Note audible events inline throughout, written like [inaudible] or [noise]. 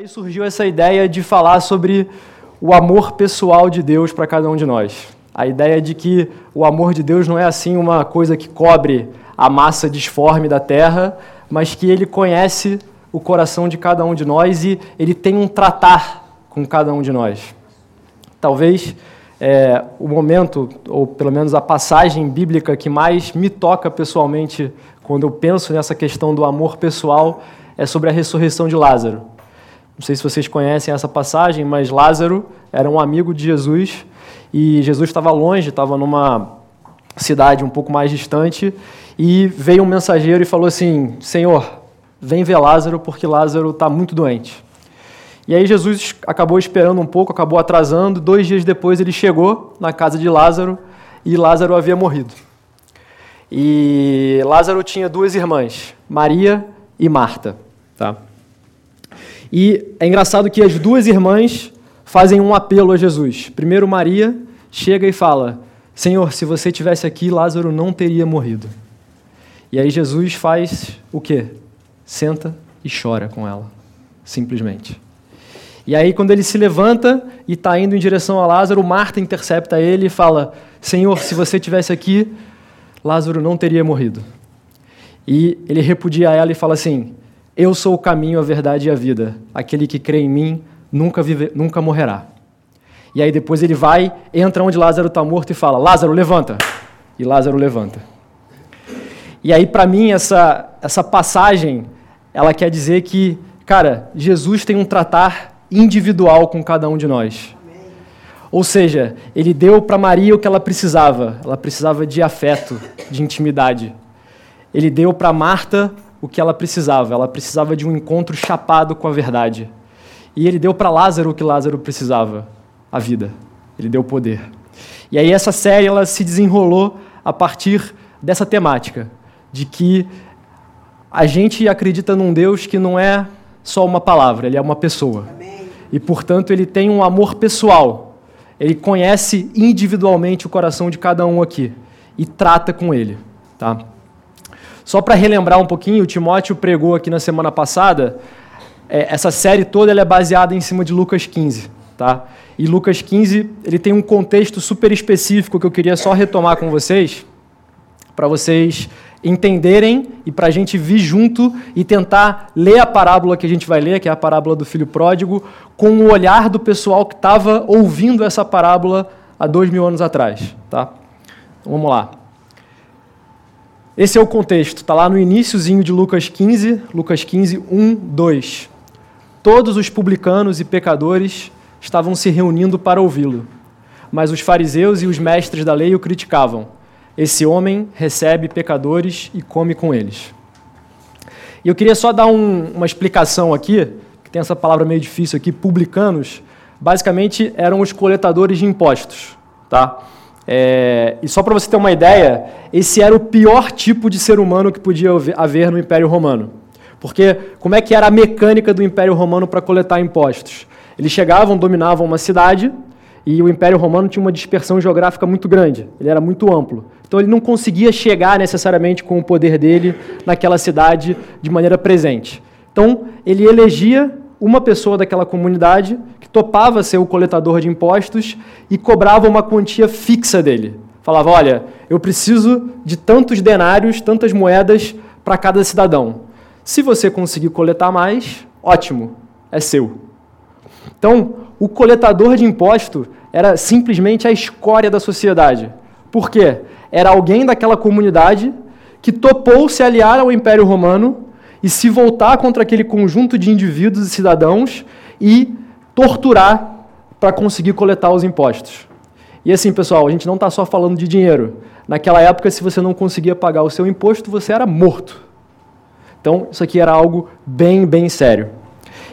Aí surgiu essa ideia de falar sobre o amor pessoal de Deus para cada um de nós. A ideia de que o amor de Deus não é assim uma coisa que cobre a massa disforme da terra, mas que ele conhece o coração de cada um de nós e ele tem um tratar com cada um de nós. Talvez é, o momento, ou pelo menos a passagem bíblica que mais me toca pessoalmente quando eu penso nessa questão do amor pessoal é sobre a ressurreição de Lázaro. Não sei se vocês conhecem essa passagem, mas Lázaro era um amigo de Jesus e Jesus estava longe, estava numa cidade um pouco mais distante e veio um mensageiro e falou assim: Senhor, vem ver Lázaro porque Lázaro está muito doente. E aí Jesus acabou esperando um pouco, acabou atrasando. Dois dias depois ele chegou na casa de Lázaro e Lázaro havia morrido. E Lázaro tinha duas irmãs, Maria e Marta. Tá? E é engraçado que as duas irmãs fazem um apelo a Jesus. Primeiro, Maria chega e fala: Senhor, se você tivesse aqui, Lázaro não teria morrido. E aí Jesus faz o quê? Senta e chora com ela, simplesmente. E aí, quando ele se levanta e está indo em direção a Lázaro, Marta intercepta ele e fala: Senhor, se você tivesse aqui, Lázaro não teria morrido. E ele repudia ela e fala assim: eu sou o caminho, a verdade e a vida. Aquele que crê em mim nunca, vive, nunca morrerá. E aí depois ele vai, entra onde Lázaro está morto e fala: Lázaro, levanta. E Lázaro levanta. E aí, para mim, essa, essa passagem, ela quer dizer que, cara, Jesus tem um tratar individual com cada um de nós. Ou seja, ele deu para Maria o que ela precisava. Ela precisava de afeto, de intimidade. Ele deu para Marta o que ela precisava. Ela precisava de um encontro chapado com a verdade. E ele deu para Lázaro o que Lázaro precisava, a vida. Ele deu poder. E aí essa série ela se desenrolou a partir dessa temática, de que a gente acredita num Deus que não é só uma palavra, ele é uma pessoa. E portanto ele tem um amor pessoal. Ele conhece individualmente o coração de cada um aqui e trata com ele, tá? Só para relembrar um pouquinho, o Timóteo pregou aqui na semana passada, é, essa série toda é baseada em cima de Lucas 15. Tá? E Lucas 15 ele tem um contexto super específico que eu queria só retomar com vocês, para vocês entenderem e para a gente vir junto e tentar ler a parábola que a gente vai ler, que é a parábola do filho pródigo, com o olhar do pessoal que estava ouvindo essa parábola há dois mil anos atrás. Tá? Vamos lá. Esse é o contexto, está lá no iníciozinho de Lucas 15, Lucas 15, 1, 2. Todos os publicanos e pecadores estavam se reunindo para ouvi-lo, mas os fariseus e os mestres da lei o criticavam. Esse homem recebe pecadores e come com eles. E eu queria só dar um, uma explicação aqui, que tem essa palavra meio difícil aqui, publicanos, basicamente eram os coletadores de impostos, tá? É, e só para você ter uma ideia, esse era o pior tipo de ser humano que podia haver no Império Romano. Porque como é que era a mecânica do Império Romano para coletar impostos? Eles chegavam, dominavam uma cidade, e o Império Romano tinha uma dispersão geográfica muito grande, ele era muito amplo. Então ele não conseguia chegar necessariamente com o poder dele naquela cidade de maneira presente. Então ele elegia uma pessoa daquela comunidade que topava ser o coletador de impostos e cobrava uma quantia fixa dele. Falava: olha, eu preciso de tantos denários, tantas moedas para cada cidadão. Se você conseguir coletar mais, ótimo, é seu. Então, o coletador de imposto era simplesmente a escória da sociedade. Por quê? Era alguém daquela comunidade que topou se aliar ao Império Romano e se voltar contra aquele conjunto de indivíduos e cidadãos e torturar para conseguir coletar os impostos. E assim, pessoal, a gente não está só falando de dinheiro. Naquela época, se você não conseguia pagar o seu imposto, você era morto. Então, isso aqui era algo bem, bem sério.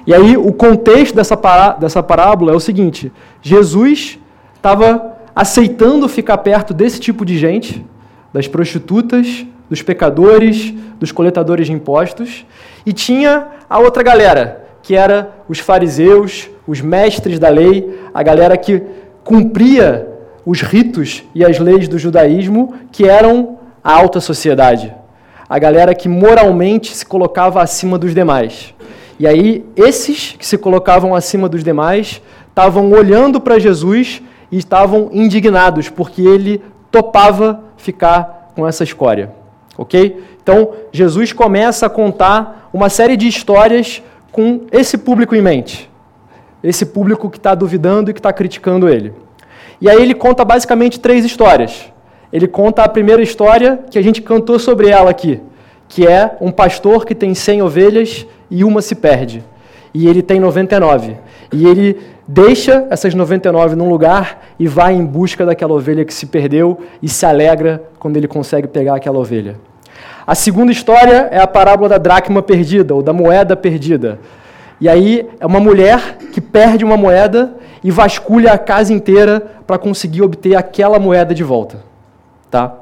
E aí, o contexto dessa, pará dessa parábola é o seguinte: Jesus estava aceitando ficar perto desse tipo de gente, das prostitutas, dos pecadores, dos coletadores de impostos, e tinha a outra galera, que era os fariseus, os mestres da lei, a galera que cumpria os ritos e as leis do judaísmo, que eram a alta sociedade, a galera que moralmente se colocava acima dos demais. E aí, esses que se colocavam acima dos demais estavam olhando para Jesus e estavam indignados, porque ele topava ficar com essa escória. Ok? Então, Jesus começa a contar uma série de histórias com esse público em mente. Esse público que está duvidando e que está criticando ele. E aí ele conta basicamente três histórias. Ele conta a primeira história que a gente cantou sobre ela aqui, que é um pastor que tem 100 ovelhas e uma se perde. E ele tem 99. E ele deixa essas 99 num lugar e vai em busca daquela ovelha que se perdeu e se alegra quando ele consegue pegar aquela ovelha. A segunda história é a parábola da dracma perdida, ou da moeda perdida. E aí é uma mulher que perde uma moeda e vasculha a casa inteira para conseguir obter aquela moeda de volta. Tá?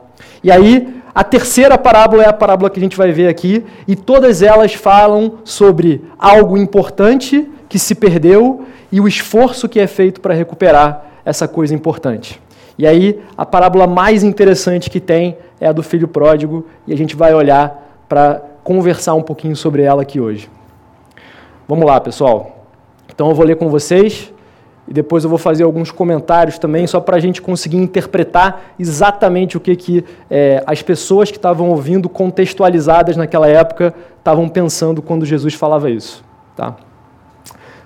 E aí, a terceira parábola é a parábola que a gente vai ver aqui, e todas elas falam sobre algo importante que se perdeu e o esforço que é feito para recuperar essa coisa importante. E aí, a parábola mais interessante que tem é a do filho pródigo, e a gente vai olhar para conversar um pouquinho sobre ela aqui hoje. Vamos lá, pessoal. Então eu vou ler com vocês e depois eu vou fazer alguns comentários também, só para a gente conseguir interpretar exatamente o que, que é, as pessoas que estavam ouvindo, contextualizadas naquela época, estavam pensando quando Jesus falava isso. Tá?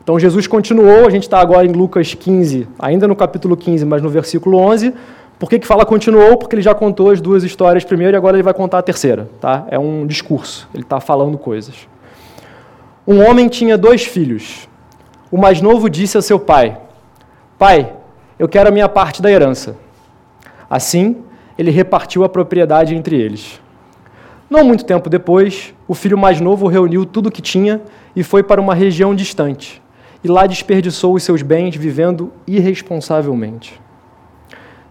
Então Jesus continuou, a gente está agora em Lucas 15, ainda no capítulo 15, mas no versículo 11. Por que, que fala continuou? Porque ele já contou as duas histórias primeiro e agora ele vai contar a terceira. Tá? É um discurso, ele está falando coisas. Um homem tinha dois filhos. O mais novo disse a seu pai: Pai, eu quero a minha parte da herança. Assim, ele repartiu a propriedade entre eles. Não muito tempo depois, o filho mais novo reuniu tudo o que tinha e foi para uma região distante. E lá desperdiçou os seus bens vivendo irresponsavelmente.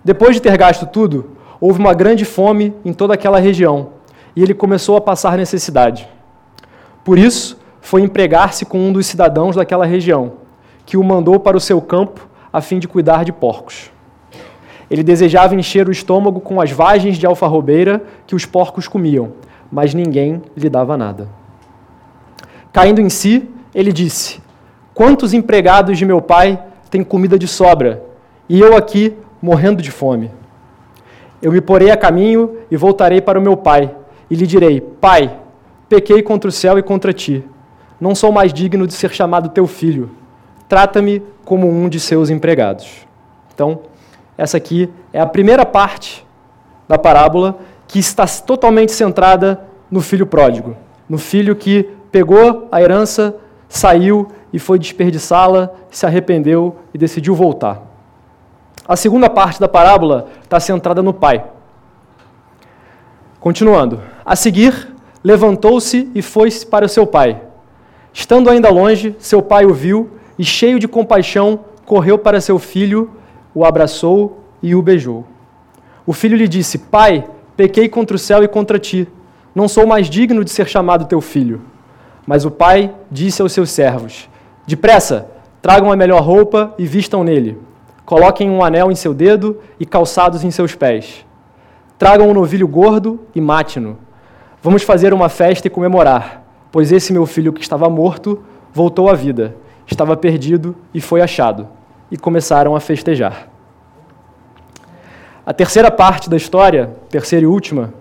Depois de ter gasto tudo, houve uma grande fome em toda aquela região e ele começou a passar necessidade. Por isso, foi empregar-se com um dos cidadãos daquela região, que o mandou para o seu campo a fim de cuidar de porcos. Ele desejava encher o estômago com as vagens de alfarrobeira que os porcos comiam, mas ninguém lhe dava nada. Caindo em si, ele disse: Quantos empregados de meu pai têm comida de sobra, e eu aqui morrendo de fome? Eu me porei a caminho e voltarei para o meu pai, e lhe direi: Pai, pequei contra o céu e contra ti. Não sou mais digno de ser chamado teu filho. Trata-me como um de seus empregados. Então, essa aqui é a primeira parte da parábola que está totalmente centrada no filho pródigo, no filho que pegou a herança, saiu e foi desperdiçá-la, se arrependeu e decidiu voltar. A segunda parte da parábola está centrada no pai. Continuando. A seguir, levantou-se e foi para o seu pai. Estando ainda longe, seu pai o viu e, cheio de compaixão, correu para seu filho, o abraçou e o beijou. O filho lhe disse: Pai, pequei contra o céu e contra ti. Não sou mais digno de ser chamado teu filho. Mas o pai disse aos seus servos: Depressa, tragam a melhor roupa e vistam nele. Coloquem um anel em seu dedo e calçados em seus pés. Tragam um novilho gordo e mate-no. Vamos fazer uma festa e comemorar, pois esse meu filho que estava morto voltou à vida estava perdido e foi achado, e começaram a festejar. A terceira parte da história, terceira e última,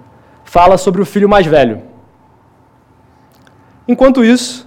fala sobre o filho mais velho. Enquanto isso,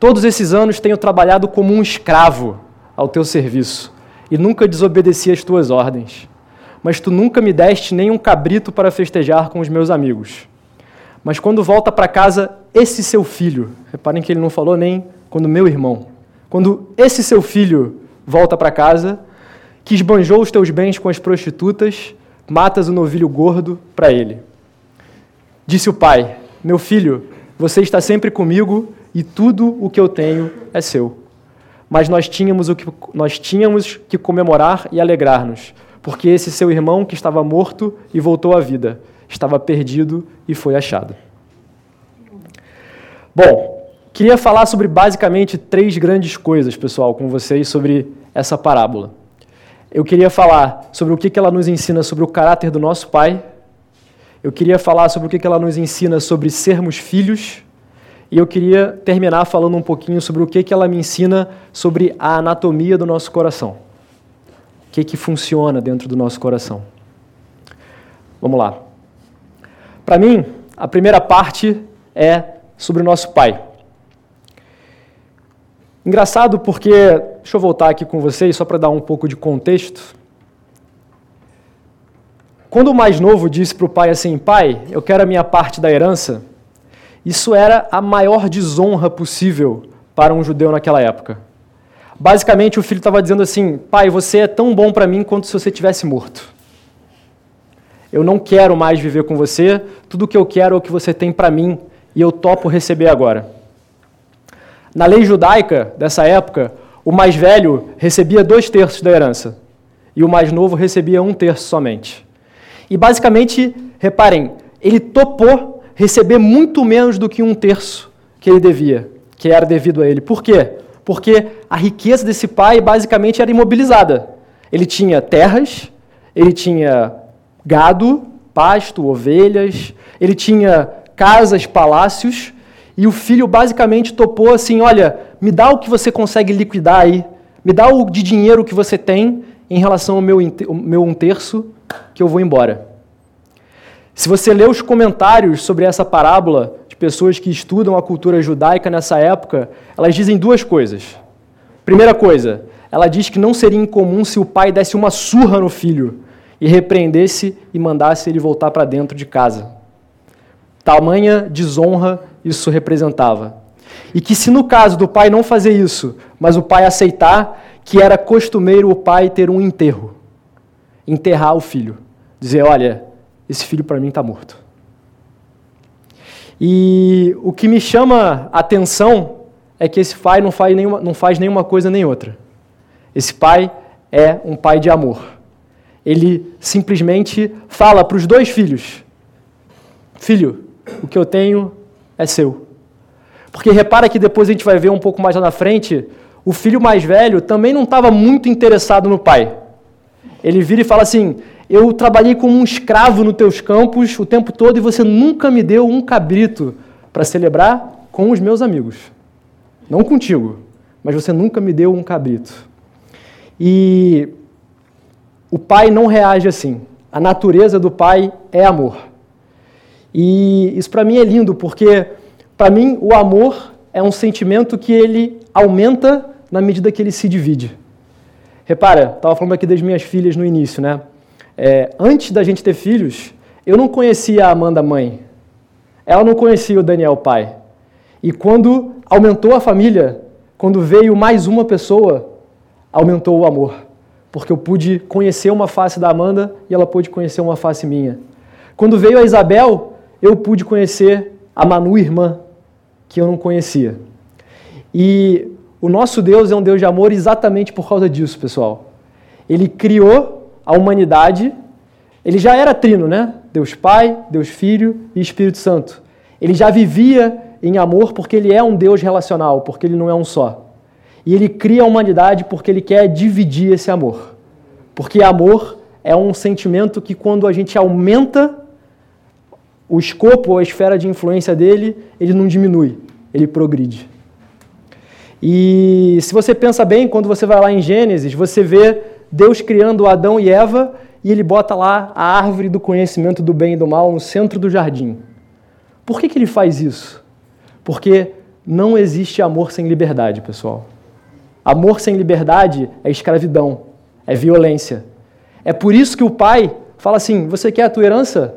todos esses anos tenho trabalhado como um escravo ao teu serviço e nunca desobedeci às tuas ordens. Mas tu nunca me deste nem um cabrito para festejar com os meus amigos. Mas quando volta para casa esse seu filho, reparem que ele não falou nem quando meu irmão, quando esse seu filho volta para casa, que esbanjou os teus bens com as prostitutas, matas o novilho gordo para ele. Disse o pai: Meu filho, você está sempre comigo e tudo o que eu tenho é seu. mas nós tínhamos, o que, nós tínhamos que comemorar e alegrar-nos, porque esse seu irmão que estava morto e voltou à vida, estava perdido e foi achado. Bom, queria falar sobre basicamente três grandes coisas, pessoal, com vocês sobre essa parábola. Eu queria falar sobre o que ela nos ensina sobre o caráter do nosso Pai. Eu queria falar sobre o que ela nos ensina sobre sermos filhos. E eu queria terminar falando um pouquinho sobre o que ela me ensina sobre a anatomia do nosso coração. O que, que funciona dentro do nosso coração. Vamos lá. Para mim, a primeira parte é sobre o nosso Pai. Engraçado porque, deixa eu voltar aqui com vocês só para dar um pouco de contexto. Quando o mais novo disse para o pai assim: Pai, eu quero a minha parte da herança, isso era a maior desonra possível para um judeu naquela época. Basicamente, o filho estava dizendo assim: Pai, você é tão bom para mim quanto se você tivesse morto. Eu não quero mais viver com você, tudo o que eu quero é o que você tem para mim e eu topo receber agora. Na lei judaica dessa época, o mais velho recebia dois terços da herança e o mais novo recebia um terço somente. E basicamente, reparem, ele topou receber muito menos do que um terço que ele devia, que era devido a ele. Por quê? Porque a riqueza desse pai basicamente era imobilizada. Ele tinha terras, ele tinha gado, pasto, ovelhas, ele tinha casas, palácios, e o filho basicamente topou assim: olha, me dá o que você consegue liquidar aí, me dá o de dinheiro que você tem em relação ao meu, meu um terço, que eu vou embora. Se você ler os comentários sobre essa parábola de pessoas que estudam a cultura judaica nessa época, elas dizem duas coisas. Primeira coisa, ela diz que não seria incomum se o pai desse uma surra no filho e repreendesse e mandasse ele voltar para dentro de casa. Tamanha desonra isso representava. E que se no caso do pai não fazer isso, mas o pai aceitar, que era costumeiro o pai ter um enterro. Enterrar o filho. Dizer, olha, esse filho para mim está morto. E o que me chama a atenção é que esse pai não faz nenhuma, não faz nenhuma coisa nem outra. Esse pai é um pai de amor. Ele simplesmente fala para os dois filhos: Filho, o que eu tenho é seu. Porque repara que depois a gente vai ver um pouco mais lá na frente, o filho mais velho também não estava muito interessado no pai. Ele vira e fala assim: Eu trabalhei como um escravo nos teus campos o tempo todo e você nunca me deu um cabrito para celebrar com os meus amigos. Não contigo, mas você nunca me deu um cabrito. E o pai não reage assim. A natureza do pai é amor. E isso para mim é lindo, porque para mim o amor é um sentimento que ele aumenta na medida que ele se divide. Repara, estava falando aqui das minhas filhas no início, né? É, antes da gente ter filhos, eu não conhecia a Amanda mãe. Ela não conhecia o Daniel pai. E quando aumentou a família, quando veio mais uma pessoa, aumentou o amor. Porque eu pude conhecer uma face da Amanda e ela pôde conhecer uma face minha. Quando veio a Isabel, eu pude conhecer a Manu irmã, que eu não conhecia. E o nosso Deus é um Deus de amor exatamente por causa disso, pessoal. Ele criou a humanidade, ele já era trino, né? Deus Pai, Deus Filho e Espírito Santo. Ele já vivia em amor porque ele é um Deus relacional, porque ele não é um só. E ele cria a humanidade porque ele quer dividir esse amor. Porque amor é um sentimento que quando a gente aumenta o escopo ou a esfera de influência dele, ele não diminui, ele progride. E se você pensa bem, quando você vai lá em Gênesis, você vê Deus criando Adão e Eva e ele bota lá a árvore do conhecimento do bem e do mal no centro do jardim. Por que, que ele faz isso? Porque não existe amor sem liberdade, pessoal. Amor sem liberdade é escravidão, é violência. É por isso que o pai fala assim: Você quer a tua herança?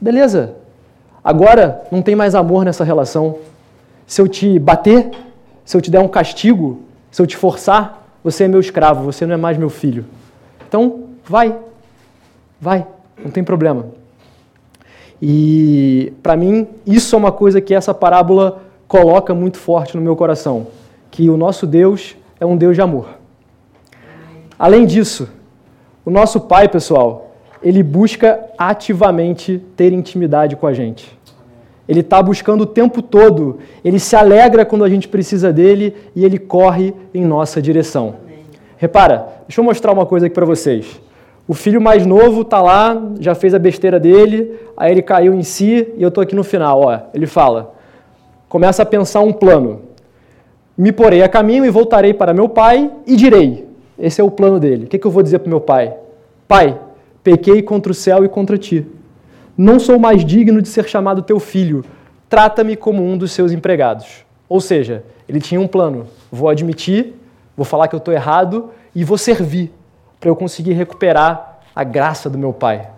Beleza, Agora não tem mais amor nessa relação. Se eu te bater, se eu te der um castigo, se eu te forçar, você é meu escravo, você não é mais meu filho. Então, vai, vai, não tem problema. E para mim, isso é uma coisa que essa parábola coloca muito forte no meu coração, que o nosso Deus é um Deus de amor. Além disso, o nosso Pai, pessoal, ele busca ativamente ter intimidade com a gente. Ele está buscando o tempo todo, ele se alegra quando a gente precisa dele e ele corre em nossa direção. Repara, deixa eu mostrar uma coisa aqui para vocês. O filho mais novo está lá, já fez a besteira dele, aí ele caiu em si e eu estou aqui no final. Ó, ele fala, começa a pensar um plano. Me porei a caminho e voltarei para meu pai e direi. Esse é o plano dele. O que, que eu vou dizer para meu pai? Pai, pequei contra o céu e contra ti. Não sou mais digno de ser chamado teu filho. Trata-me como um dos seus empregados. Ou seja, ele tinha um plano. Vou admitir, vou falar que eu estou errado e vou servir para eu conseguir recuperar a graça do meu pai.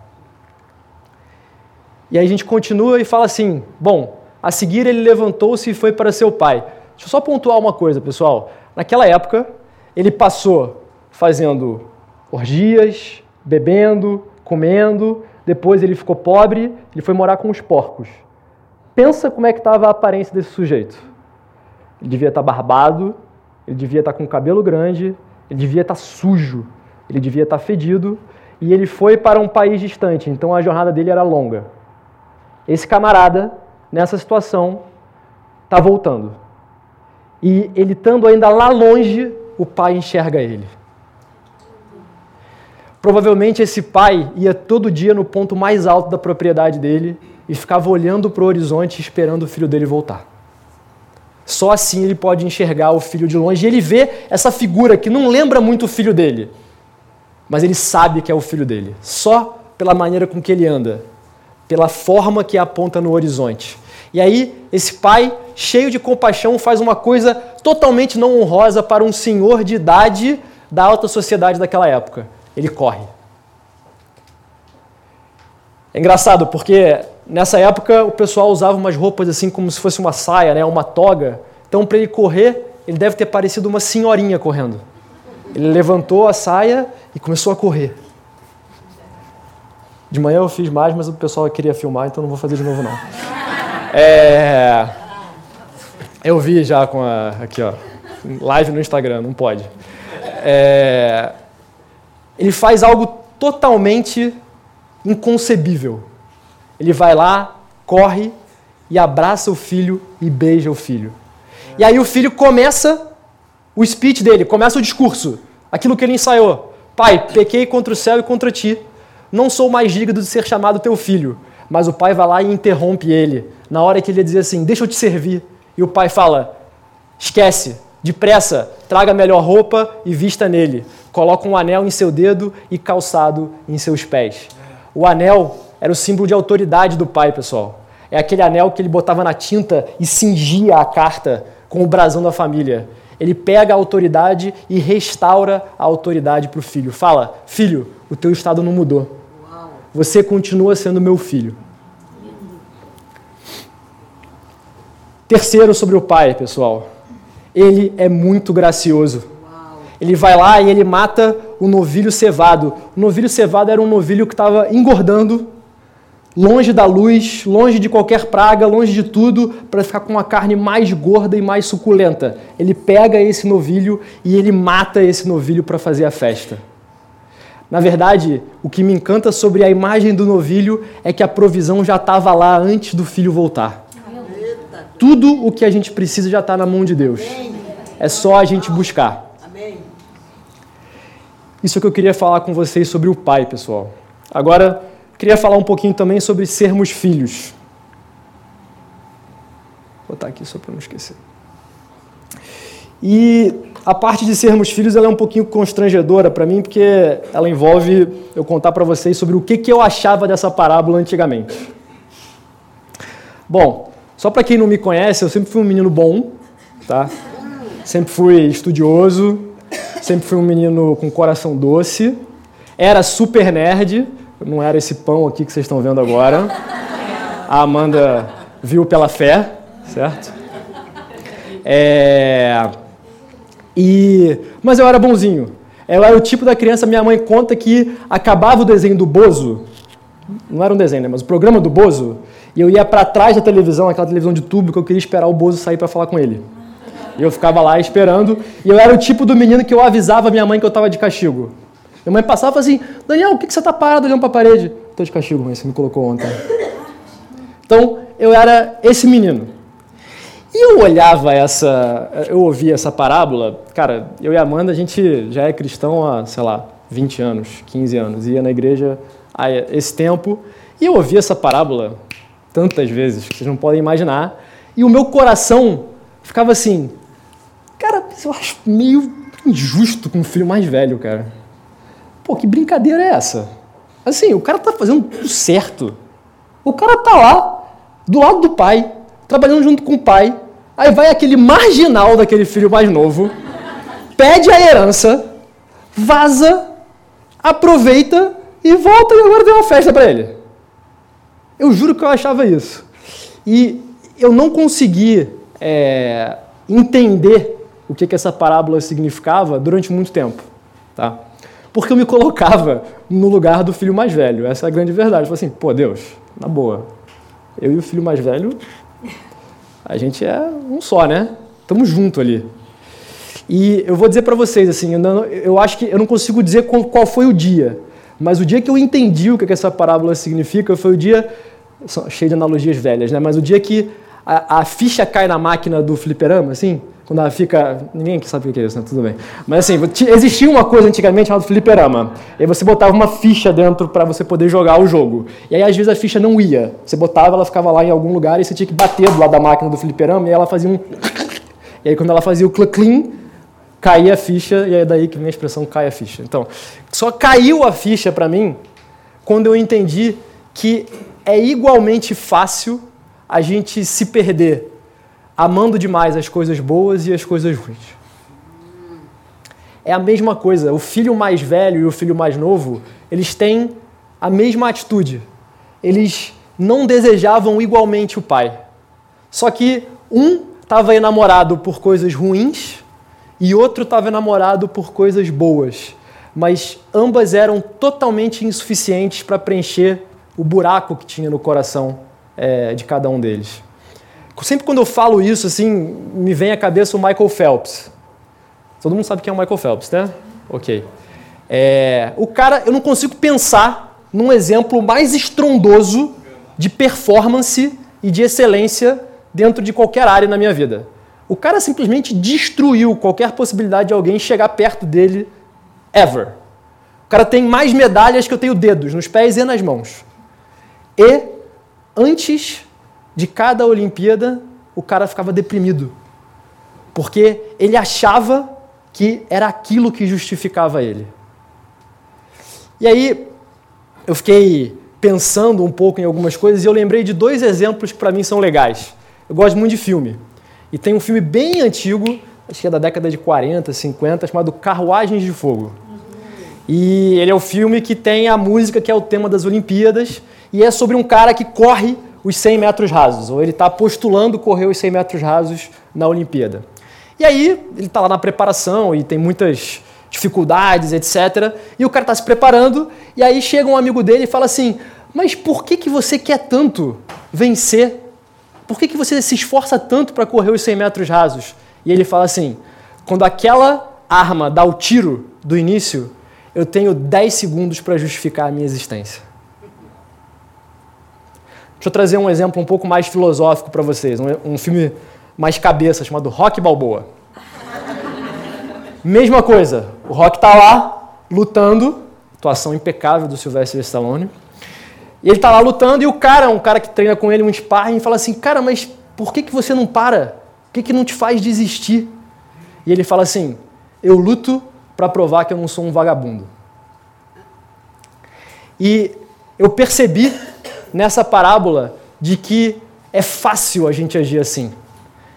E aí a gente continua e fala assim: bom, a seguir ele levantou-se e foi para seu pai. Deixa eu só pontuar uma coisa, pessoal. Naquela época, ele passou fazendo orgias, bebendo, comendo, depois ele ficou pobre, ele foi morar com os porcos. Pensa como é que estava a aparência desse sujeito. Ele devia estar barbado, ele devia estar com o cabelo grande, ele devia estar sujo, ele devia estar fedido, e ele foi para um país distante, então a jornada dele era longa. Esse camarada, nessa situação, está voltando. E ele estando ainda lá longe, o pai enxerga ele. Provavelmente esse pai ia todo dia no ponto mais alto da propriedade dele e ficava olhando para o horizonte esperando o filho dele voltar. Só assim ele pode enxergar o filho de longe e ele vê essa figura que não lembra muito o filho dele, mas ele sabe que é o filho dele, só pela maneira com que ele anda, pela forma que aponta no horizonte. E aí, esse pai, cheio de compaixão, faz uma coisa totalmente não honrosa para um senhor de idade da alta sociedade daquela época. Ele corre. É engraçado porque nessa época o pessoal usava umas roupas assim como se fosse uma saia, né, uma toga. Então, para ele correr, ele deve ter parecido uma senhorinha correndo. Ele levantou a saia e começou a correr. De manhã eu fiz mais, mas o pessoal queria filmar, então não vou fazer de novo não. É... Eu vi já com a. Aqui, ó. Live no Instagram, não pode. É... Ele faz algo totalmente inconcebível. Ele vai lá, corre e abraça o filho e beija o filho. E aí o filho começa o speech dele, começa o discurso, aquilo que ele ensaiou. Pai, pequei contra o céu e contra ti. Não sou mais digno de ser chamado teu filho. Mas o pai vai lá e interrompe ele. Na hora que ele dizer assim: Deixa eu te servir. E o pai fala: Esquece, depressa, traga melhor roupa e vista nele. Coloca um anel em seu dedo e calçado em seus pés. O anel era o símbolo de autoridade do pai, pessoal. É aquele anel que ele botava na tinta e cingia a carta com o brasão da família. Ele pega a autoridade e restaura a autoridade para o filho. Fala, filho, o teu estado não mudou. Você continua sendo meu filho. Terceiro sobre o pai, pessoal. Ele é muito gracioso. Ele vai lá e ele mata o novilho cevado. O novilho cevado era um novilho que estava engordando, longe da luz, longe de qualquer praga, longe de tudo, para ficar com uma carne mais gorda e mais suculenta. Ele pega esse novilho e ele mata esse novilho para fazer a festa. Na verdade, o que me encanta sobre a imagem do novilho é que a provisão já estava lá antes do filho voltar. Tudo o que a gente precisa já está na mão de Deus. É só a gente buscar. Isso é o que eu queria falar com vocês sobre o pai, pessoal. Agora, queria falar um pouquinho também sobre sermos filhos. Vou botar aqui só para não esquecer. E a parte de sermos filhos ela é um pouquinho constrangedora para mim, porque ela envolve eu contar para vocês sobre o que, que eu achava dessa parábola antigamente. Bom, só para quem não me conhece, eu sempre fui um menino bom, tá? Sempre fui estudioso, sempre fui um menino com coração doce. Era super nerd, não era esse pão aqui que vocês estão vendo agora. A Amanda viu pela fé, certo? É... E... Mas eu era bonzinho. Eu era o tipo da criança, minha mãe conta que acabava o desenho do Bozo, não era um desenho, né, mas o programa do Bozo, e eu ia para trás da televisão, aquela televisão de tubo, que eu queria esperar o Bozo sair para falar com ele. E eu ficava lá esperando, e eu era o tipo do menino que eu avisava minha mãe que eu estava de castigo. Minha mãe passava e assim, Daniel, o que, que você está parado olhando para a parede? Estou de castigo, mãe, você me colocou ontem. Então, eu era esse menino. E eu olhava essa, eu ouvia essa parábola, cara, eu e a Amanda, a gente já é cristão há, sei lá, 20 anos, 15 anos, ia na igreja há esse tempo, e eu ouvia essa parábola tantas vezes, que vocês não podem imaginar, e o meu coração ficava assim, eu acho meio injusto com um filho mais velho, cara. Pô, que brincadeira é essa? Assim, o cara tá fazendo tudo certo. O cara tá lá, do lado do pai, trabalhando junto com o pai. Aí vai aquele marginal daquele filho mais novo, pede a herança, vaza, aproveita e volta e agora tem uma festa para ele. Eu juro que eu achava isso. E eu não consegui é, entender o que, que essa parábola significava durante muito tempo. Tá? Porque eu me colocava no lugar do filho mais velho. Essa é a grande verdade. Eu falei assim, pô, Deus, na boa, eu e o filho mais velho, a gente é um só, né? Estamos juntos ali. E eu vou dizer para vocês, assim, eu, não, eu, acho que eu não consigo dizer qual, qual, foi o dia, mas o dia que eu entendi o que, que essa parábola significa foi o dia, cheio de analogias velhas, né? Mas o dia que a, a ficha cai na máquina do fliperama, assim, quando ela fica. Ninguém sabe o que é isso, né? Tudo bem. Mas assim, existia uma coisa antigamente chamada fliperama. E aí você botava uma ficha dentro para você poder jogar o jogo. E aí às vezes a ficha não ia. Você botava, ela ficava lá em algum lugar e você tinha que bater do lado da máquina do fliperama e ela fazia um. [coughs] E aí quando ela fazia o clean, caía a ficha e é daí que vem a expressão cai a ficha. Então, só caiu a ficha para mim quando eu entendi que é igualmente fácil a gente se perder amando demais as coisas boas e as coisas ruins. É a mesma coisa. O filho mais velho e o filho mais novo, eles têm a mesma atitude. Eles não desejavam igualmente o pai. Só que um estava enamorado por coisas ruins e outro estava enamorado por coisas boas. Mas ambas eram totalmente insuficientes para preencher o buraco que tinha no coração é, de cada um deles. Sempre quando eu falo isso, assim, me vem à cabeça o Michael Phelps. Todo mundo sabe quem é o Michael Phelps, né? Ok. É, o cara, eu não consigo pensar num exemplo mais estrondoso de performance e de excelência dentro de qualquer área na minha vida. O cara simplesmente destruiu qualquer possibilidade de alguém chegar perto dele ever. O cara tem mais medalhas que eu tenho dedos nos pés e nas mãos. E antes de cada Olimpíada, o cara ficava deprimido. Porque ele achava que era aquilo que justificava ele. E aí, eu fiquei pensando um pouco em algumas coisas e eu lembrei de dois exemplos que para mim são legais. Eu gosto muito de filme. E tem um filme bem antigo, acho que é da década de 40, 50, chamado Carruagens de Fogo. E ele é o filme que tem a música que é o tema das Olimpíadas e é sobre um cara que corre os 100 metros rasos, ou ele está postulando correr os 100 metros rasos na Olimpíada. E aí, ele está lá na preparação e tem muitas dificuldades, etc. E o cara está se preparando, e aí chega um amigo dele e fala assim: Mas por que, que você quer tanto vencer? Por que, que você se esforça tanto para correr os 100 metros rasos? E ele fala assim: Quando aquela arma dá o tiro do início, eu tenho 10 segundos para justificar a minha existência. Deixa eu trazer um exemplo um pouco mais filosófico para vocês, um, um, filme mais cabeça, chamado Rock Balboa. Mesma coisa, o Rock está lá, lutando, atuação impecável do Sylvester Stallone, e ele está lá lutando, e o cara, um cara que treina com ele, um sparring, fala assim, cara, mas por que, que você não para? O que, que não te faz desistir? E ele fala assim, eu luto para provar que eu não sou um vagabundo. E eu percebi nessa parábola de que é fácil a gente agir assim.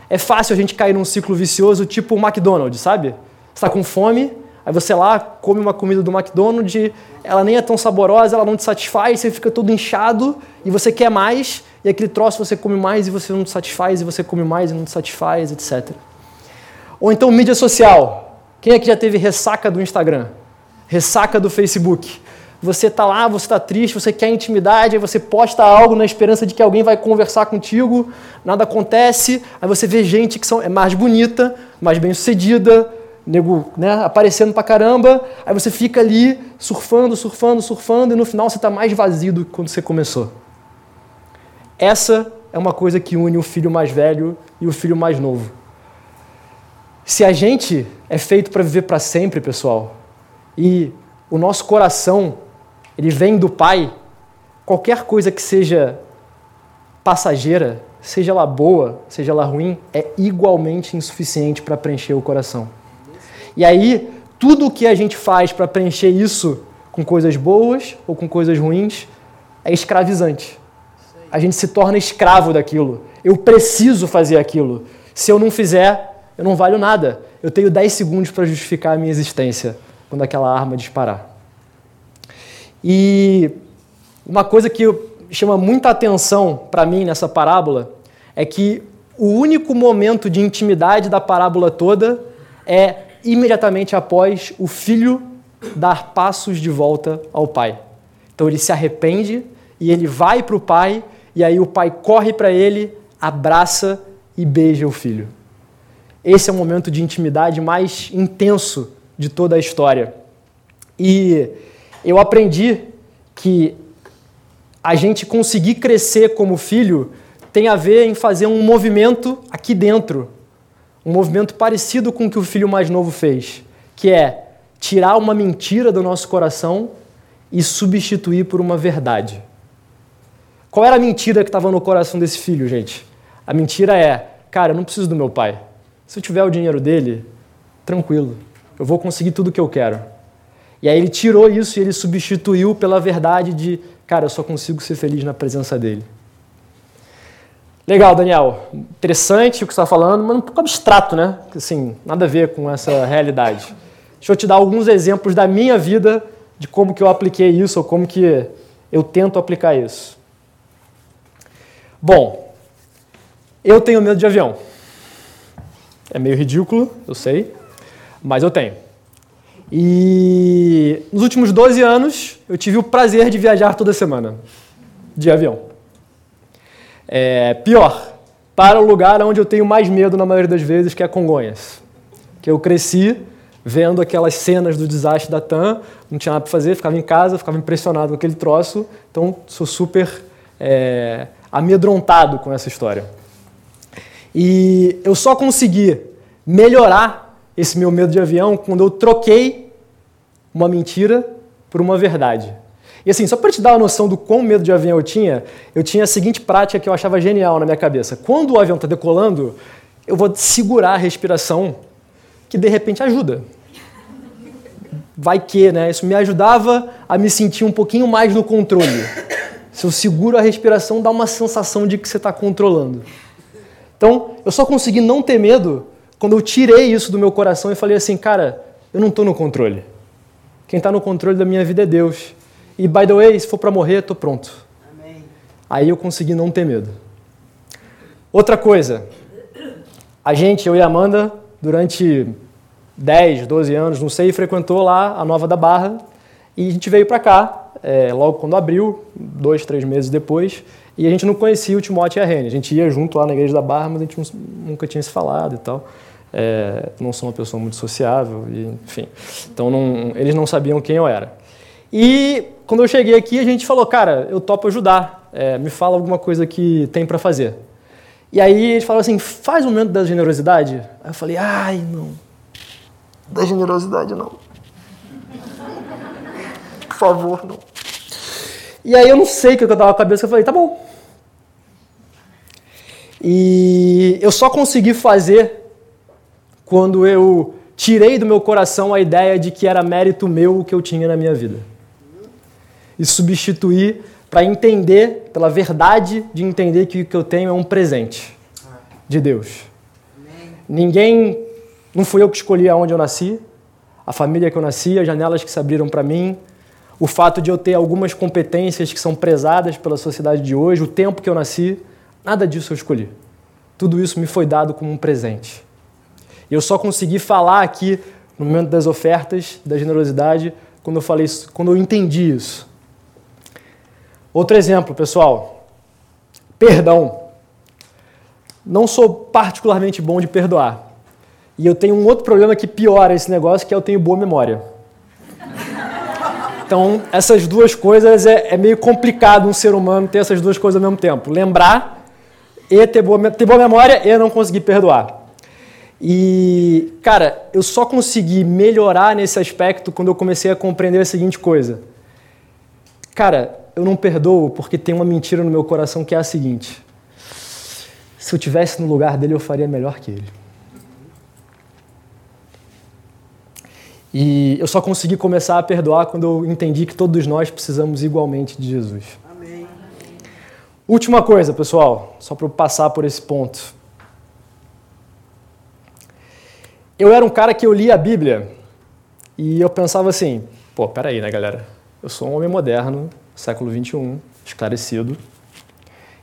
É fácil a gente cair num ciclo vicioso tipo o McDonald's, sabe? Você está com fome, aí você lá come uma comida do McDonald's, ela nem é tão saborosa, ela não te satisfaz, você fica todo inchado e você quer mais, e aquele troço você come mais e você não te satisfaz, e você come mais e não te satisfaz, etc. Ou então mídia social. Quem é que já teve ressaca do Instagram? Ressaca do Facebook? Você está lá, você está triste, você quer intimidade, aí você posta algo na esperança de que alguém vai conversar contigo, nada acontece, aí você vê gente que são, é mais bonita, mais bem sucedida, nego né, aparecendo pra caramba, aí você fica ali surfando, surfando, surfando, e no final você está mais vazio do que quando você começou. Essa é uma coisa que une o filho mais velho e o filho mais novo. Se a gente é feito para viver para sempre, pessoal, e o nosso coração ele vem do Pai, qualquer coisa que seja passageira, seja ela boa, seja ela ruim, é igualmente insuficiente para preencher o coração. E aí, tudo o que a gente faz para preencher isso com coisas boas ou com coisas ruins é escravizante. A gente se torna escravo daquilo. Eu preciso fazer aquilo. Se eu não fizer, eu não valho nada. Eu tenho 10 segundos para justificar a minha existência quando aquela arma disparar. E uma coisa que chama muita atenção para mim nessa parábola é que o único momento de intimidade da parábola toda é imediatamente após o filho dar passos de volta ao pai. Então ele se arrepende e ele vai para o pai, e aí o pai corre para ele, abraça e beija o filho. Esse é o momento de intimidade mais intenso de toda a história. E eu aprendi que a gente conseguir crescer como filho tem a ver em fazer um movimento aqui dentro, um movimento parecido com o que o filho mais novo fez, que é tirar uma mentira do nosso coração e substituir por uma verdade. Qual era a mentira que estava no coração desse filho, gente? A mentira é: cara, eu não preciso do meu pai. Se eu tiver o dinheiro dele, tranquilo, eu vou conseguir tudo o que eu quero. E aí ele tirou isso e ele substituiu pela verdade de, cara, eu só consigo ser feliz na presença dele. Legal, Daniel. Interessante o que você está falando, mas um pouco abstrato, né? Assim, nada a ver com essa realidade. Deixa eu te dar alguns exemplos da minha vida de como que eu apliquei isso ou como que eu tento aplicar isso. Bom, eu tenho medo de avião. É meio ridículo, eu sei, mas eu tenho. E nos últimos 12 anos, eu tive o prazer de viajar toda semana de avião. É, pior, para o lugar onde eu tenho mais medo na maioria das vezes, que é Congonhas. Que eu cresci vendo aquelas cenas do desastre da TAM, não tinha nada para fazer, ficava em casa, ficava impressionado com aquele troço, então sou super é, amedrontado com essa história. E eu só consegui melhorar esse meu medo de avião quando eu troquei uma mentira por uma verdade. E assim, só para te dar uma noção do quão medo de avião eu tinha, eu tinha a seguinte prática que eu achava genial na minha cabeça. Quando o avião está decolando, eu vou segurar a respiração, que de repente ajuda. Vai que, né? Isso me ajudava a me sentir um pouquinho mais no controle. Se eu seguro a respiração, dá uma sensação de que você está controlando. Então, eu só consegui não ter medo quando eu tirei isso do meu coração e falei assim, cara, eu não estou no controle. Quem está no controle da minha vida é Deus. E, by the way, se for para morrer, estou pronto. Amém. Aí eu consegui não ter medo. Outra coisa, a gente, eu e a Amanda, durante 10, 12 anos, não sei, frequentou lá a Nova da Barra e a gente veio para cá, é, logo quando abriu, dois, três meses depois, e a gente não conhecia o Timóteo e a Rene. A gente ia junto lá na Igreja da Barra, mas a gente nunca tinha se falado e tal. É, não sou uma pessoa muito sociável, e, enfim. Então não, eles não sabiam quem eu era. E quando eu cheguei aqui, a gente falou, cara, eu topo ajudar, é, me fala alguma coisa que tem para fazer. E aí eles falaram assim, faz um momento da generosidade. Aí eu falei, ai, não. Da generosidade, não. Por favor, não. E aí eu não sei o que eu tava com a cabeça, eu falei, tá bom. E eu só consegui fazer quando eu tirei do meu coração a ideia de que era mérito meu o que eu tinha na minha vida. E substituí para entender, pela verdade de entender que o que eu tenho é um presente de Deus. Ninguém, não fui eu que escolhi aonde eu nasci, a família que eu nasci, as janelas que se abriram para mim, o fato de eu ter algumas competências que são prezadas pela sociedade de hoje, o tempo que eu nasci, nada disso eu escolhi. Tudo isso me foi dado como um presente. E eu só consegui falar aqui, no momento das ofertas, da generosidade, quando eu falei isso, quando eu entendi isso. Outro exemplo, pessoal. Perdão. Não sou particularmente bom de perdoar. E eu tenho um outro problema que piora esse negócio, que é eu tenho boa memória. Então, essas duas coisas é, é meio complicado um ser humano ter essas duas coisas ao mesmo tempo. Lembrar e ter boa, ter boa memória e não conseguir perdoar. E, cara, eu só consegui melhorar nesse aspecto quando eu comecei a compreender a seguinte coisa. Cara, eu não perdoo porque tem uma mentira no meu coração que é a seguinte: se eu tivesse no lugar dele, eu faria melhor que ele. E eu só consegui começar a perdoar quando eu entendi que todos nós precisamos igualmente de Jesus. Amém. Última coisa, pessoal, só para eu passar por esse ponto. Eu era um cara que eu lia a Bíblia e eu pensava assim: pô, peraí, né, galera? Eu sou um homem moderno, século 21, esclarecido,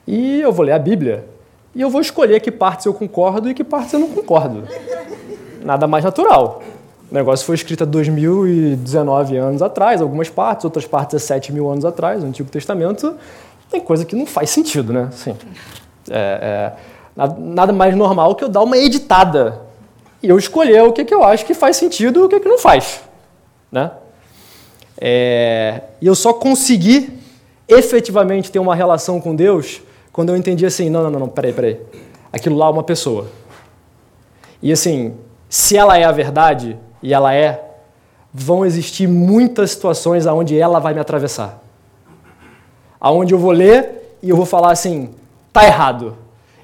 e eu vou ler a Bíblia e eu vou escolher que partes eu concordo e que partes eu não concordo. Nada mais natural. O negócio foi escrito há 2019 anos atrás, algumas partes, outras partes há 7 mil anos atrás, no Antigo Testamento. Tem coisa que não faz sentido, né? Assim, é, é, nada mais normal que eu dar uma editada e eu escolher o que, que eu acho que faz sentido e o que, que não faz. Né? É, e eu só consegui efetivamente ter uma relação com Deus quando eu entendi assim: não, não, não, não peraí, peraí. Aquilo lá é uma pessoa. E assim, se ela é a verdade, e ela é, vão existir muitas situações aonde ela vai me atravessar. Aonde eu vou ler e eu vou falar assim, tá errado.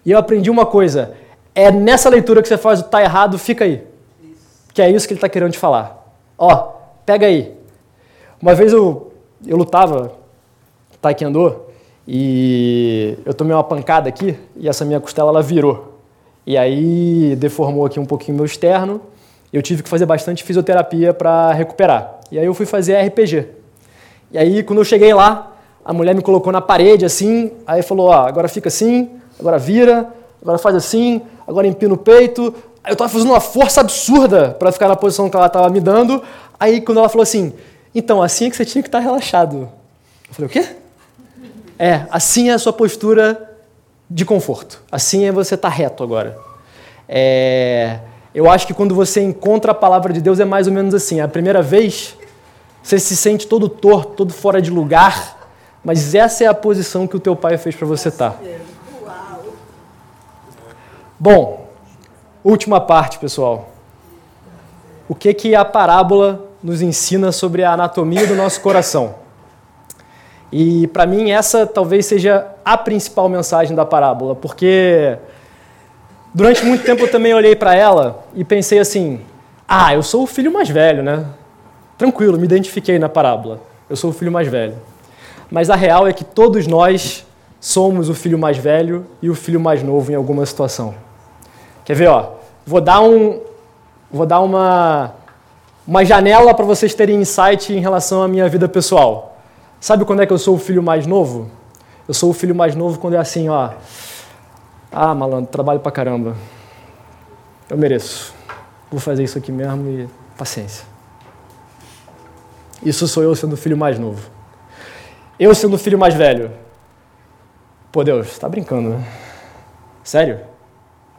E eu aprendi uma coisa, é nessa leitura que você faz o tá errado, fica aí. Que é isso que ele está querendo te falar. Ó, pega aí. Uma vez eu, eu lutava taekwondo e eu tomei uma pancada aqui e essa minha costela ela virou. E aí deformou aqui um pouquinho meu externo eu tive que fazer bastante fisioterapia para recuperar. E aí eu fui fazer RPG. E aí, quando eu cheguei lá, a mulher me colocou na parede assim, aí falou: ó, agora fica assim, agora vira, agora faz assim, agora empina o peito. Eu estava fazendo uma força absurda para ficar na posição que ela estava me dando. Aí, quando ela falou assim: então, assim é que você tinha que estar tá relaxado. Eu falei: o quê? É, assim é a sua postura de conforto. Assim é você estar tá reto agora. É. Eu acho que quando você encontra a palavra de Deus é mais ou menos assim. A primeira vez, você se sente todo torto, todo fora de lugar, mas essa é a posição que o teu pai fez para você estar. Tá. Bom, última parte, pessoal. O que que a parábola nos ensina sobre a anatomia do nosso coração? E para mim essa talvez seja a principal mensagem da parábola, porque Durante muito tempo eu também olhei para ela e pensei assim: ah, eu sou o filho mais velho, né? Tranquilo, me identifiquei na parábola. Eu sou o filho mais velho. Mas a real é que todos nós somos o filho mais velho e o filho mais novo em alguma situação. Quer ver, ó? Vou dar um vou dar uma uma janela para vocês terem insight em relação à minha vida pessoal. Sabe quando é que eu sou o filho mais novo? Eu sou o filho mais novo quando é assim, ó. Ah, malandro, trabalho pra caramba. Eu mereço. Vou fazer isso aqui mesmo e paciência. Isso sou eu sendo o filho mais novo. Eu sendo o filho mais velho. Pô, Deus, está brincando, né? Sério?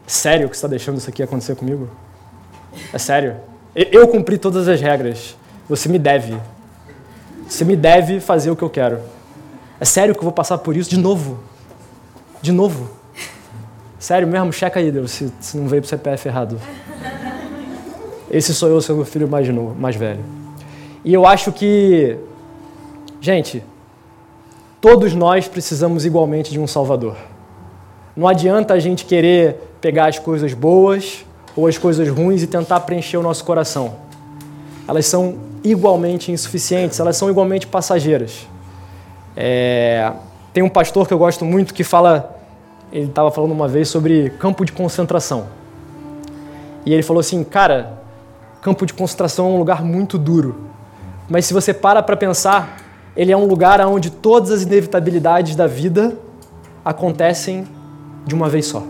Sério que você está deixando isso aqui acontecer comigo? É sério? Eu cumpri todas as regras. Você me deve. Você me deve fazer o que eu quero. É sério que eu vou passar por isso de novo? De novo? Sério mesmo? Checa aí, Deus, se, se não veio pro CPF errado. Esse sou eu sendo o filho mais, novo, mais velho. E eu acho que, gente, todos nós precisamos igualmente de um Salvador. Não adianta a gente querer pegar as coisas boas ou as coisas ruins e tentar preencher o nosso coração. Elas são igualmente insuficientes, elas são igualmente passageiras. É... Tem um pastor que eu gosto muito que fala ele estava falando uma vez sobre campo de concentração. E ele falou assim, cara, campo de concentração é um lugar muito duro. Mas se você para para pensar, ele é um lugar onde todas as inevitabilidades da vida acontecem de uma vez só.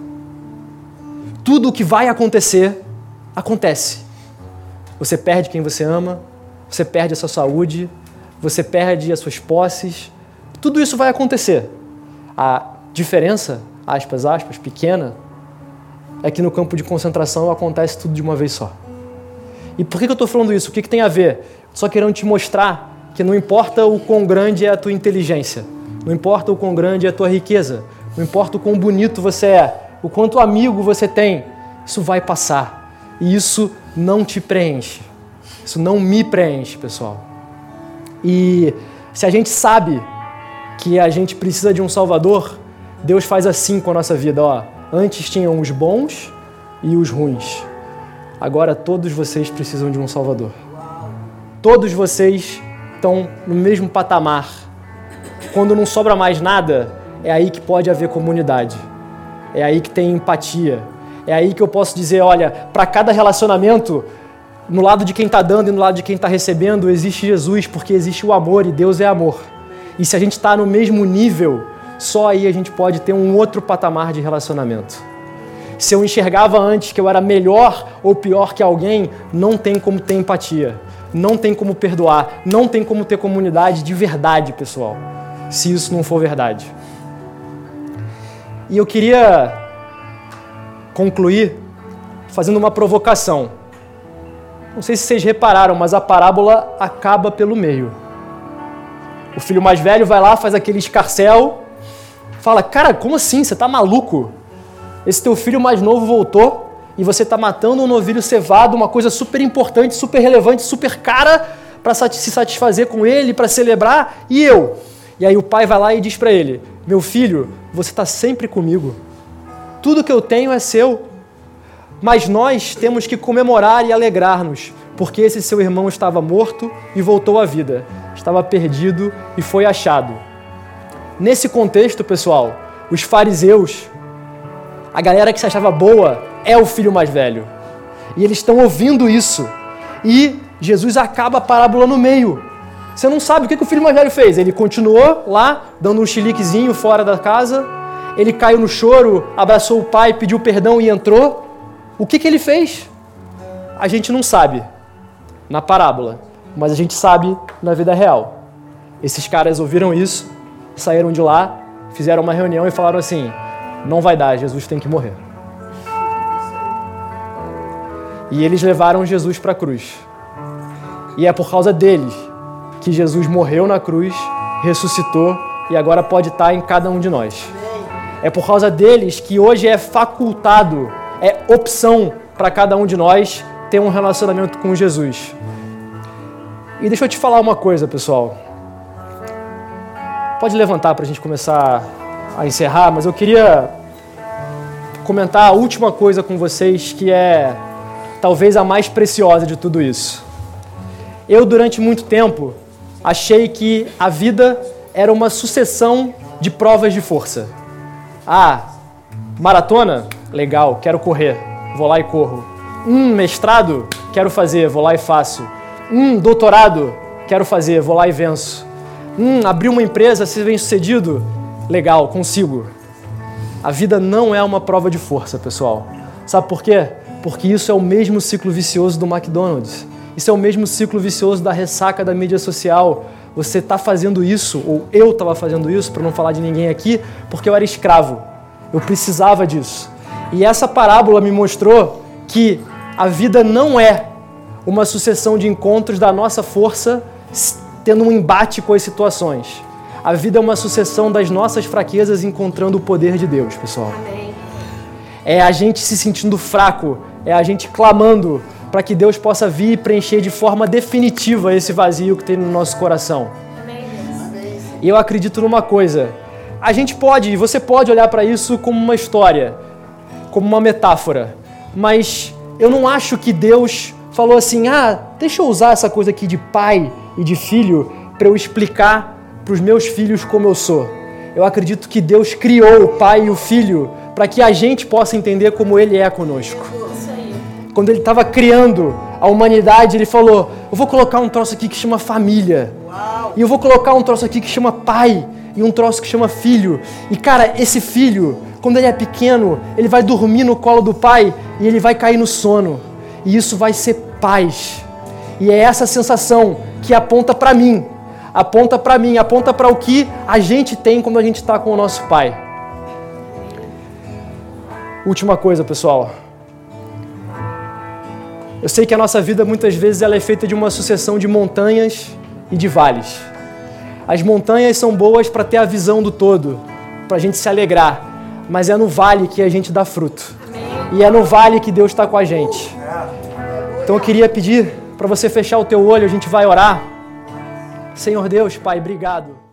Tudo o que vai acontecer, acontece. Você perde quem você ama, você perde a sua saúde, você perde as suas posses. Tudo isso vai acontecer. A diferença, aspas, aspas, pequena, é que no campo de concentração acontece tudo de uma vez só. E por que eu estou falando isso? O que, que tem a ver? Só querendo te mostrar que não importa o quão grande é a tua inteligência, não importa o quão grande é a tua riqueza, não importa o quão bonito você é, o quanto amigo você tem, isso vai passar. E isso não te preenche. Isso não me preenche, pessoal. E se a gente sabe que a gente precisa de um Salvador, Deus faz assim com a nossa vida, ó. Antes tinham os bons e os ruins. Agora todos vocês precisam de um Salvador. Todos vocês estão no mesmo patamar. Quando não sobra mais nada, é aí que pode haver comunidade. É aí que tem empatia. É aí que eu posso dizer, olha, para cada relacionamento, no lado de quem está dando e no lado de quem está recebendo, existe Jesus, porque existe o amor e Deus é amor. E se a gente está no mesmo nível, só aí a gente pode ter um outro patamar de relacionamento. Se eu enxergava antes que eu era melhor ou pior que alguém, não tem como ter empatia, não tem como perdoar, não tem como ter comunidade de verdade, pessoal, se isso não for verdade. E eu queria concluir fazendo uma provocação. Não sei se vocês repararam, mas a parábola acaba pelo meio. O filho mais velho vai lá, faz aquele escarcel, fala: Cara, como assim? Você tá maluco? Esse teu filho mais novo voltou e você tá matando um novilho cevado, uma coisa super importante, super relevante, super cara para se satisfazer com ele, para celebrar, e eu? E aí o pai vai lá e diz para ele: Meu filho, você está sempre comigo. Tudo que eu tenho é seu. Mas nós temos que comemorar e alegrar-nos, porque esse seu irmão estava morto e voltou à vida, estava perdido e foi achado. Nesse contexto, pessoal, os fariseus, a galera que se achava boa, é o filho mais velho. E eles estão ouvindo isso. E Jesus acaba a parábola no meio. Você não sabe o que, que o filho mais velho fez. Ele continuou lá, dando um chiliquezinho fora da casa. Ele caiu no choro, abraçou o pai, pediu perdão e entrou. O que, que ele fez? A gente não sabe na parábola, mas a gente sabe na vida real. Esses caras ouviram isso, saíram de lá, fizeram uma reunião e falaram assim: não vai dar, Jesus tem que morrer. E eles levaram Jesus para a cruz. E é por causa deles que Jesus morreu na cruz, ressuscitou e agora pode estar em cada um de nós. É por causa deles que hoje é facultado, é opção para cada um de nós ter um relacionamento com Jesus. E deixa eu te falar uma coisa, pessoal. Pode levantar para a gente começar a encerrar, mas eu queria comentar a última coisa com vocês que é talvez a mais preciosa de tudo isso. Eu, durante muito tempo, achei que a vida era uma sucessão de provas de força. Ah, maratona? Legal, quero correr, vou lá e corro. Um mestrado? Quero fazer, vou lá e faço. Um doutorado? Quero fazer, vou lá e venço. Um abrir uma empresa, ser bem sucedido? Legal, consigo. A vida não é uma prova de força, pessoal. Sabe por quê? Porque isso é o mesmo ciclo vicioso do McDonald's. Isso é o mesmo ciclo vicioso da ressaca da mídia social. Você está fazendo isso, ou eu estava fazendo isso, para não falar de ninguém aqui, porque eu era escravo. Eu precisava disso. E essa parábola me mostrou que a vida não é uma sucessão de encontros da nossa força tendo um embate com as situações. A vida é uma sucessão das nossas fraquezas encontrando o poder de Deus, pessoal. É a gente se sentindo fraco, é a gente clamando para que Deus possa vir e preencher de forma definitiva esse vazio que tem no nosso coração. E eu acredito numa coisa: a gente pode, você pode olhar para isso como uma história, como uma metáfora, mas eu não acho que Deus falou assim: ah, deixa eu usar essa coisa aqui de pai e de filho para eu explicar para os meus filhos como eu sou. Eu acredito que Deus criou o pai e o filho para que a gente possa entender como ele é conosco quando ele estava criando a humanidade, ele falou: Eu vou colocar um troço aqui que chama família. Uau. E eu vou colocar um troço aqui que chama pai. E um troço que chama filho. E cara, esse filho, quando ele é pequeno, ele vai dormir no colo do pai e ele vai cair no sono. E isso vai ser paz. E é essa sensação que aponta para mim, aponta para mim, aponta para o que a gente tem quando a gente está com o nosso Pai. Última coisa, pessoal. Eu sei que a nossa vida muitas vezes ela é feita de uma sucessão de montanhas e de vales. As montanhas são boas para ter a visão do todo, para a gente se alegrar, mas é no vale que a gente dá fruto. E é no vale que Deus está com a gente. Então eu queria pedir para você fechar o teu olho, a gente vai orar. Senhor Deus, Pai, obrigado.